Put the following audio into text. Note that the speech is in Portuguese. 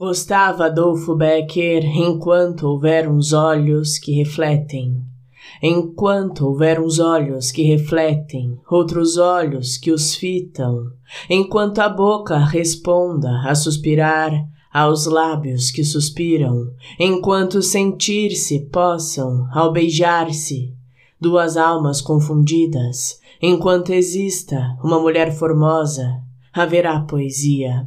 Gostava Adolfo Becker enquanto houver uns olhos que refletem. Enquanto houver uns olhos que refletem, outros olhos que os fitam, enquanto a boca responda a suspirar aos lábios que suspiram, enquanto sentir-se possam ao beijar-se, duas almas confundidas, enquanto exista uma mulher formosa, haverá poesia.